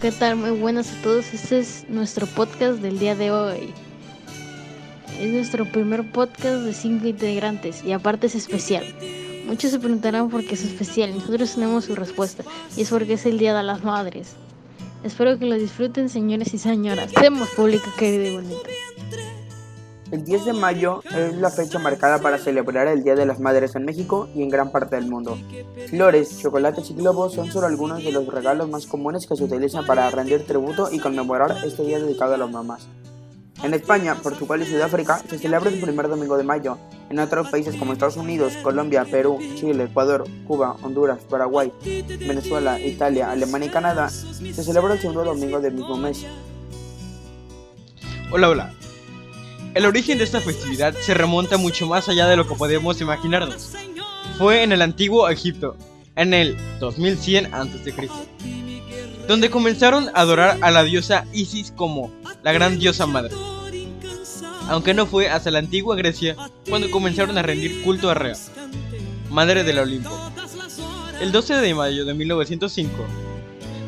¿qué tal? Muy buenas a todos. Este es nuestro podcast del día de hoy. Es nuestro primer podcast de cinco integrantes y aparte es especial. Muchos se preguntarán por qué es especial. Nosotros tenemos su respuesta y es porque es el Día de las Madres. Espero que lo disfruten, señores y señoras. Seamos público querido y bonito. El 10 de mayo es la fecha marcada para celebrar el Día de las Madres en México y en gran parte del mundo. Flores, chocolates y globos son solo algunos de los regalos más comunes que se utilizan para rendir tributo y conmemorar este día dedicado a las mamás. En España, Portugal y Sudáfrica se celebra el primer domingo de mayo. En otros países como Estados Unidos, Colombia, Perú, Chile, Ecuador, Cuba, Honduras, Paraguay, Venezuela, Italia, Alemania y Canadá se celebra el segundo domingo del mismo mes. Hola, hola. El origen de esta festividad se remonta mucho más allá de lo que podemos imaginarnos. Fue en el antiguo Egipto, en el 2100 a.C., donde comenzaron a adorar a la diosa Isis como la gran diosa madre. Aunque no fue hasta la antigua Grecia cuando comenzaron a rendir culto a Rea, madre del Olimpo. El 12 de mayo de 1905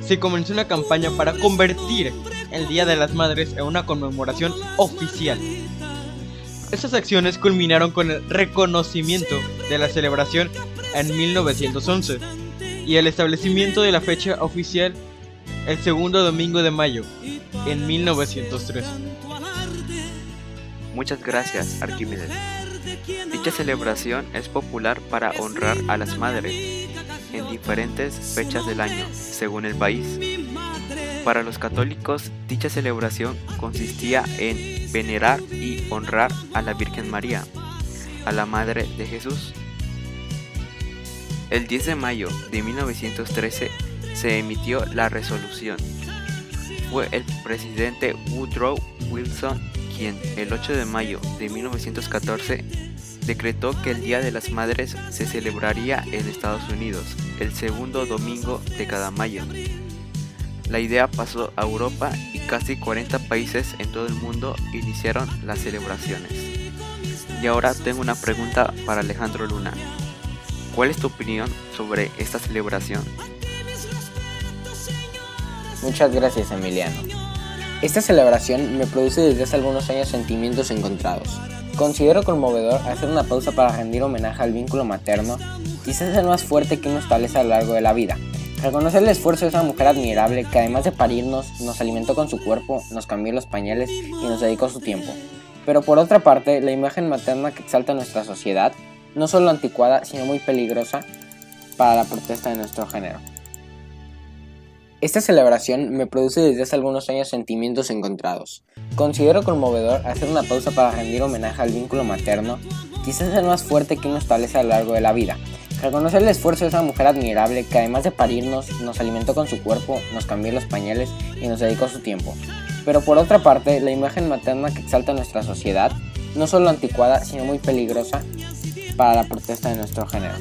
se comenzó una campaña para convertir el Día de las Madres en una conmemoración oficial. Estas acciones culminaron con el reconocimiento de la celebración en 1911 y el establecimiento de la fecha oficial el segundo domingo de mayo en 1903. Muchas gracias, Arquímedes. Dicha celebración es popular para honrar a las madres en diferentes fechas del año, según el país. Para los católicos, dicha celebración consistía en venerar y honrar a la Virgen María, a la Madre de Jesús. El 10 de mayo de 1913 se emitió la resolución. Fue el presidente Woodrow Wilson quien el 8 de mayo de 1914 decretó que el Día de las Madres se celebraría en Estados Unidos el segundo domingo de cada mayo. La idea pasó a Europa y casi 40 países en todo el mundo iniciaron las celebraciones. Y ahora tengo una pregunta para Alejandro Luna. ¿Cuál es tu opinión sobre esta celebración? Muchas gracias Emiliano. Esta celebración me produce desde hace algunos años sentimientos encontrados. Considero conmovedor hacer una pausa para rendir homenaje al vínculo materno, quizás el más fuerte que uno establece a lo largo de la vida. Reconocer el esfuerzo de esa mujer admirable que además de parirnos, nos alimentó con su cuerpo, nos cambió los pañales y nos dedicó su tiempo. Pero por otra parte, la imagen materna que exalta nuestra sociedad, no solo anticuada, sino muy peligrosa para la protesta de nuestro género. Esta celebración me produce desde hace algunos años sentimientos encontrados. Considero conmovedor hacer una pausa para rendir homenaje al vínculo materno, quizás el más fuerte que uno establece a lo largo de la vida. Reconocer el esfuerzo de esa mujer admirable que además de parirnos, nos alimentó con su cuerpo, nos cambió los pañales y nos dedicó su tiempo. Pero por otra parte, la imagen materna que exalta nuestra sociedad, no solo anticuada, sino muy peligrosa para la protesta de nuestro género.